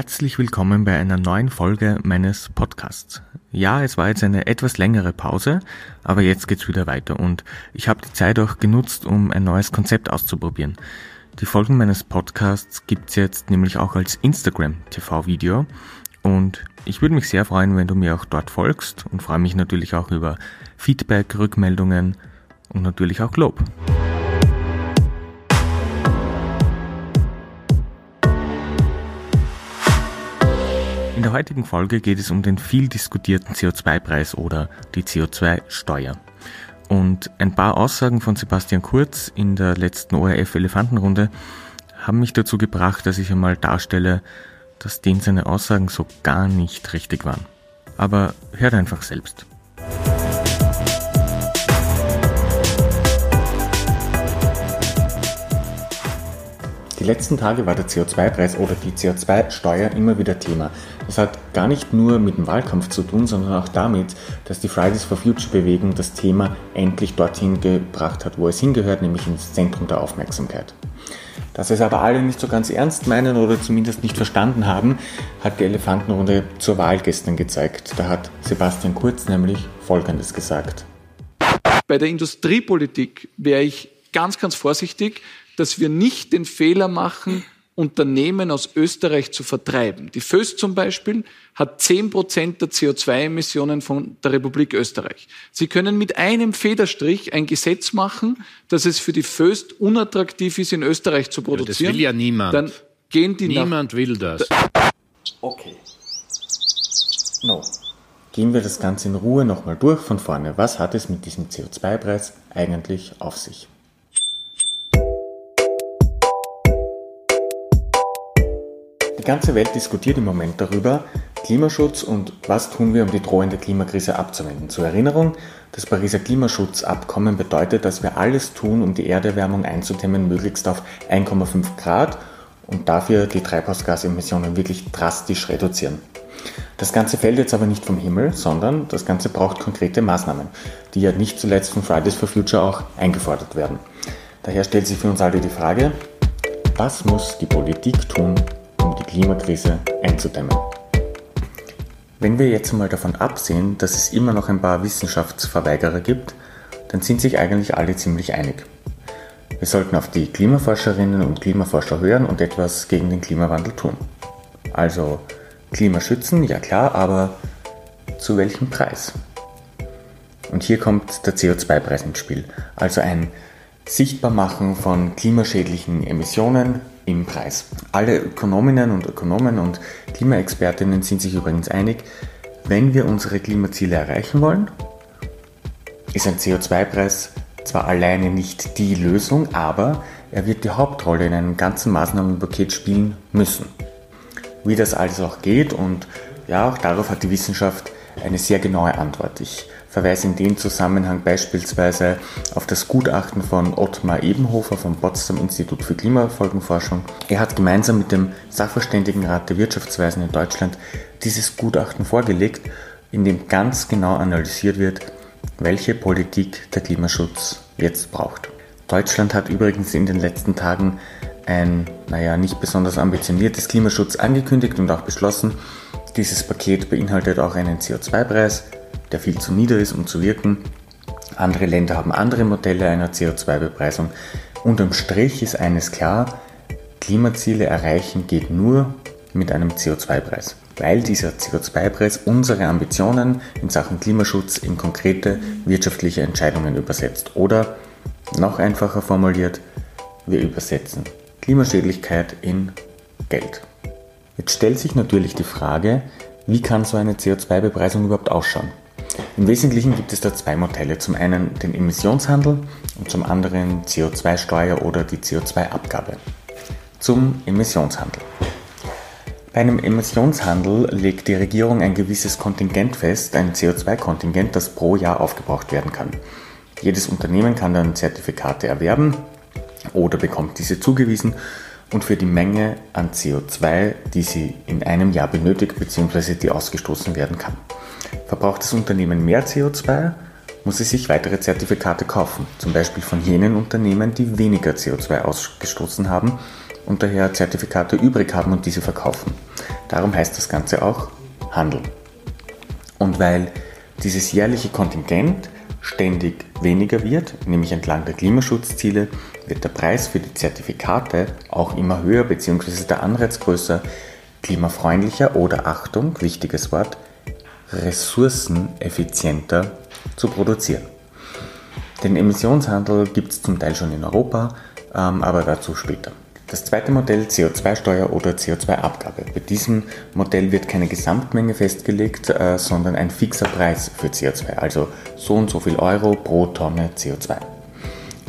Herzlich willkommen bei einer neuen Folge meines Podcasts. Ja, es war jetzt eine etwas längere Pause, aber jetzt geht's wieder weiter und ich habe die Zeit auch genutzt, um ein neues Konzept auszuprobieren. Die Folgen meines Podcasts gibt's jetzt nämlich auch als Instagram TV Video und ich würde mich sehr freuen, wenn du mir auch dort folgst und freue mich natürlich auch über Feedback, Rückmeldungen und natürlich auch Lob. In der heutigen Folge geht es um den viel diskutierten CO2-Preis oder die CO2-Steuer. Und ein paar Aussagen von Sebastian Kurz in der letzten ORF-Elefantenrunde haben mich dazu gebracht, dass ich einmal darstelle, dass denen seine Aussagen so gar nicht richtig waren. Aber hört einfach selbst. Die letzten Tage war der CO2-Preis oder die CO2-Steuer immer wieder Thema. Das hat gar nicht nur mit dem Wahlkampf zu tun, sondern auch damit, dass die Fridays for Future Bewegung das Thema endlich dorthin gebracht hat, wo es hingehört, nämlich ins Zentrum der Aufmerksamkeit. Dass es aber alle nicht so ganz ernst meinen oder zumindest nicht verstanden haben, hat die Elefantenrunde zur Wahl gestern gezeigt. Da hat Sebastian Kurz nämlich Folgendes gesagt. Bei der Industriepolitik wäre ich ganz, ganz vorsichtig, dass wir nicht den Fehler machen, Unternehmen aus Österreich zu vertreiben. Die Föst zum Beispiel hat 10 Prozent der CO2-Emissionen von der Republik Österreich. Sie können mit einem Federstrich ein Gesetz machen, dass es für die Föst unattraktiv ist, in Österreich zu produzieren. Ja, das will ja niemand. Dann gehen die niemand will das. Okay. No. Gehen wir das Ganze in Ruhe nochmal durch von vorne. Was hat es mit diesem CO2-Preis eigentlich auf sich? Die ganze Welt diskutiert im Moment darüber, Klimaschutz und was tun wir, um die drohende Klimakrise abzuwenden. Zur Erinnerung, das Pariser Klimaschutzabkommen bedeutet, dass wir alles tun, um die Erderwärmung einzudämmen, möglichst auf 1,5 Grad und dafür die Treibhausgasemissionen wirklich drastisch reduzieren. Das Ganze fällt jetzt aber nicht vom Himmel, sondern das Ganze braucht konkrete Maßnahmen, die ja nicht zuletzt von Fridays for Future auch eingefordert werden. Daher stellt sich für uns alle die Frage, was muss die Politik tun, Klimakrise einzudämmen. Wenn wir jetzt mal davon absehen, dass es immer noch ein paar Wissenschaftsverweigerer gibt, dann sind sich eigentlich alle ziemlich einig. Wir sollten auf die Klimaforscherinnen und Klimaforscher hören und etwas gegen den Klimawandel tun. Also Klimaschützen, ja klar, aber zu welchem Preis? Und hier kommt der CO2-Preis ins Spiel, also ein Sichtbarmachen von klimaschädlichen Emissionen im Preis. Alle Ökonominnen und Ökonomen und Klimaexpertinnen sind sich übrigens einig, wenn wir unsere Klimaziele erreichen wollen, ist ein CO2-Preis zwar alleine nicht die Lösung, aber er wird die Hauptrolle in einem ganzen Maßnahmenpaket spielen müssen. Wie das alles auch geht und ja, auch darauf hat die Wissenschaft eine sehr genaue Antwort. Ich verweise in dem Zusammenhang beispielsweise auf das Gutachten von Ottmar Ebenhofer vom Potsdam Institut für Klimafolgenforschung. Er hat gemeinsam mit dem Sachverständigenrat der Wirtschaftsweisen in Deutschland dieses Gutachten vorgelegt, in dem ganz genau analysiert wird, welche Politik der Klimaschutz jetzt braucht. Deutschland hat übrigens in den letzten Tagen ein, naja, nicht besonders ambitioniertes Klimaschutz angekündigt und auch beschlossen. Dieses Paket beinhaltet auch einen CO2-Preis, der viel zu nieder ist, um zu wirken. Andere Länder haben andere Modelle einer CO2-Bepreisung. Unterm Strich ist eines klar, Klimaziele erreichen geht nur mit einem CO2-Preis, weil dieser CO2-Preis unsere Ambitionen in Sachen Klimaschutz in konkrete wirtschaftliche Entscheidungen übersetzt. Oder noch einfacher formuliert, wir übersetzen Klimaschädlichkeit in Geld. Jetzt stellt sich natürlich die Frage, wie kann so eine CO2-Bepreisung überhaupt ausschauen? Im Wesentlichen gibt es da zwei Modelle. Zum einen den Emissionshandel und zum anderen CO2-Steuer oder die CO2-Abgabe. Zum Emissionshandel. Bei einem Emissionshandel legt die Regierung ein gewisses Kontingent fest, ein CO2-Kontingent, das pro Jahr aufgebraucht werden kann. Jedes Unternehmen kann dann Zertifikate erwerben oder bekommt diese zugewiesen und für die Menge an CO2, die sie in einem Jahr benötigt bzw. die ausgestoßen werden kann. Verbraucht das Unternehmen mehr CO2, muss es sich weitere Zertifikate kaufen, zum Beispiel von jenen Unternehmen, die weniger CO2 ausgestoßen haben und daher Zertifikate übrig haben und diese verkaufen. Darum heißt das Ganze auch Handel. Und weil dieses jährliche Kontingent ständig weniger wird, nämlich entlang der Klimaschutzziele, wird der Preis für die Zertifikate auch immer höher bzw. der Anreiz größer, klimafreundlicher oder Achtung, wichtiges Wort, ressourceneffizienter zu produzieren. Den Emissionshandel gibt es zum Teil schon in Europa, ähm, aber dazu später. Das zweite Modell CO2-Steuer oder CO2-Abgabe. Bei diesem Modell wird keine Gesamtmenge festgelegt, äh, sondern ein fixer Preis für CO2, also so und so viel Euro pro Tonne CO2.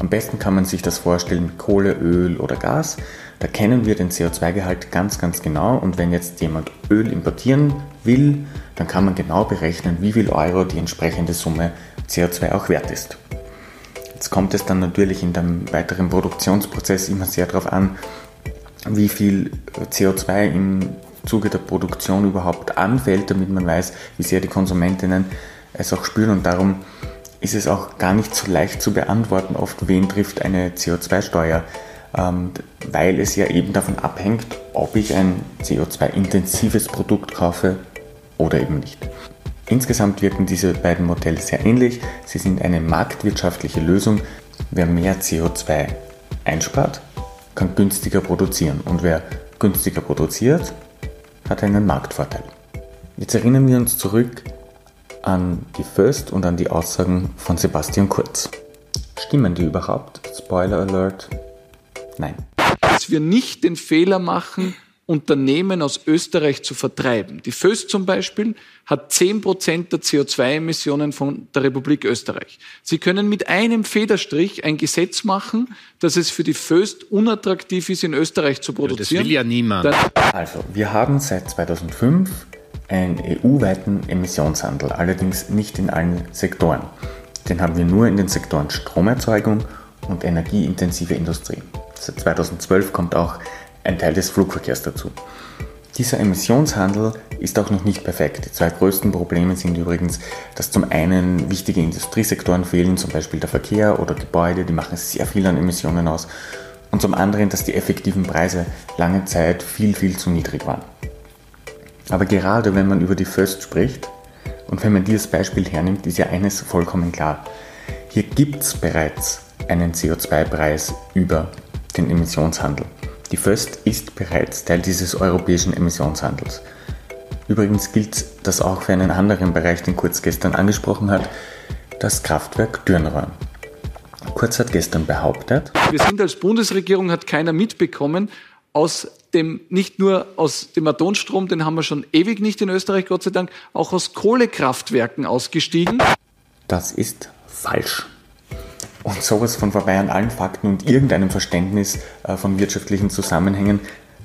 Am besten kann man sich das vorstellen mit Kohle, Öl oder Gas. Da kennen wir den CO2-Gehalt ganz, ganz genau und wenn jetzt jemand Öl importieren will, dann kann man genau berechnen, wie viel Euro die entsprechende Summe CO2 auch wert ist. Jetzt kommt es dann natürlich in dem weiteren Produktionsprozess immer sehr darauf an, wie viel CO2 im Zuge der Produktion überhaupt anfällt, damit man weiß, wie sehr die Konsumentinnen es auch spüren. Und darum ist es auch gar nicht so leicht zu beantworten, oft wen trifft eine CO2-Steuer, ähm, weil es ja eben davon abhängt, ob ich ein CO2-intensives Produkt kaufe oder eben nicht. Insgesamt wirken diese beiden Modelle sehr ähnlich. Sie sind eine marktwirtschaftliche Lösung. Wer mehr CO2 einspart, kann günstiger produzieren. Und wer günstiger produziert, hat einen Marktvorteil. Jetzt erinnern wir uns zurück an die First und an die Aussagen von Sebastian Kurz. Stimmen die überhaupt? Spoiler Alert. Nein. Dass wir nicht den Fehler machen, Unternehmen aus Österreich zu vertreiben. Die Föst zum Beispiel hat 10 Prozent der CO2-Emissionen von der Republik Österreich. Sie können mit einem Federstrich ein Gesetz machen, dass es für die Föst unattraktiv ist, in Österreich zu produzieren. das will ja niemand. Dann also, wir haben seit 2005 einen EU-weiten Emissionshandel, allerdings nicht in allen Sektoren. Den haben wir nur in den Sektoren Stromerzeugung und energieintensive Industrie. Seit 2012 kommt auch ein Teil des Flugverkehrs dazu. Dieser Emissionshandel ist auch noch nicht perfekt. Die zwei größten Probleme sind übrigens, dass zum einen wichtige Industriesektoren fehlen, zum Beispiel der Verkehr oder Gebäude, die machen sehr viel an Emissionen aus. Und zum anderen, dass die effektiven Preise lange Zeit viel, viel zu niedrig waren. Aber gerade wenn man über die First spricht und wenn man dieses Beispiel hernimmt, ist ja eines vollkommen klar. Hier gibt es bereits einen CO2-Preis über den Emissionshandel. Die First ist bereits Teil dieses europäischen Emissionshandels. Übrigens gilt das auch für einen anderen Bereich, den Kurz gestern angesprochen hat, das Kraftwerk Dürnrohr. Kurz hat gestern behauptet, wir sind als Bundesregierung, hat keiner mitbekommen, aus dem, nicht nur aus dem Atomstrom, den haben wir schon ewig nicht in Österreich, Gott sei Dank, auch aus Kohlekraftwerken ausgestiegen. Das ist falsch und sowas von vorbei an allen Fakten und irgendeinem Verständnis äh, von wirtschaftlichen Zusammenhängen.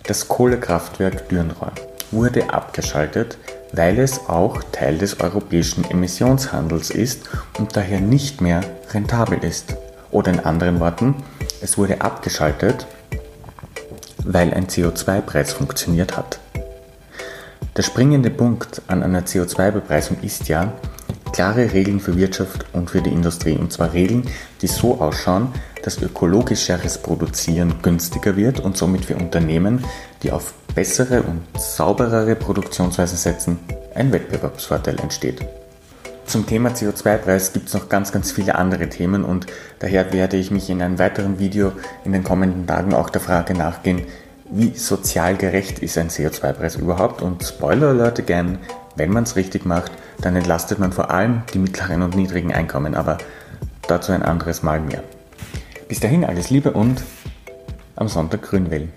Das Kohlekraftwerk Dürnrohr wurde abgeschaltet, weil es auch Teil des europäischen Emissionshandels ist und daher nicht mehr rentabel ist. Oder in anderen Worten, es wurde abgeschaltet, weil ein CO2-Preis funktioniert hat. Der springende Punkt an einer CO2-Bepreisung ist ja, klare Regeln für Wirtschaft und für die Industrie. Und zwar Regeln, die so ausschauen, dass ökologischeres Produzieren günstiger wird und somit für Unternehmen, die auf bessere und sauberere Produktionsweisen setzen, ein Wettbewerbsvorteil entsteht. Zum Thema CO2-Preis gibt es noch ganz, ganz viele andere Themen und daher werde ich mich in einem weiteren Video in den kommenden Tagen auch der Frage nachgehen, wie sozial gerecht ist ein CO2-Preis überhaupt? Und Spoiler Alert again, wenn man es richtig macht, dann entlastet man vor allem die mittleren und niedrigen Einkommen, aber dazu ein anderes Mal mehr. Bis dahin alles Liebe und am Sonntag grün wählen.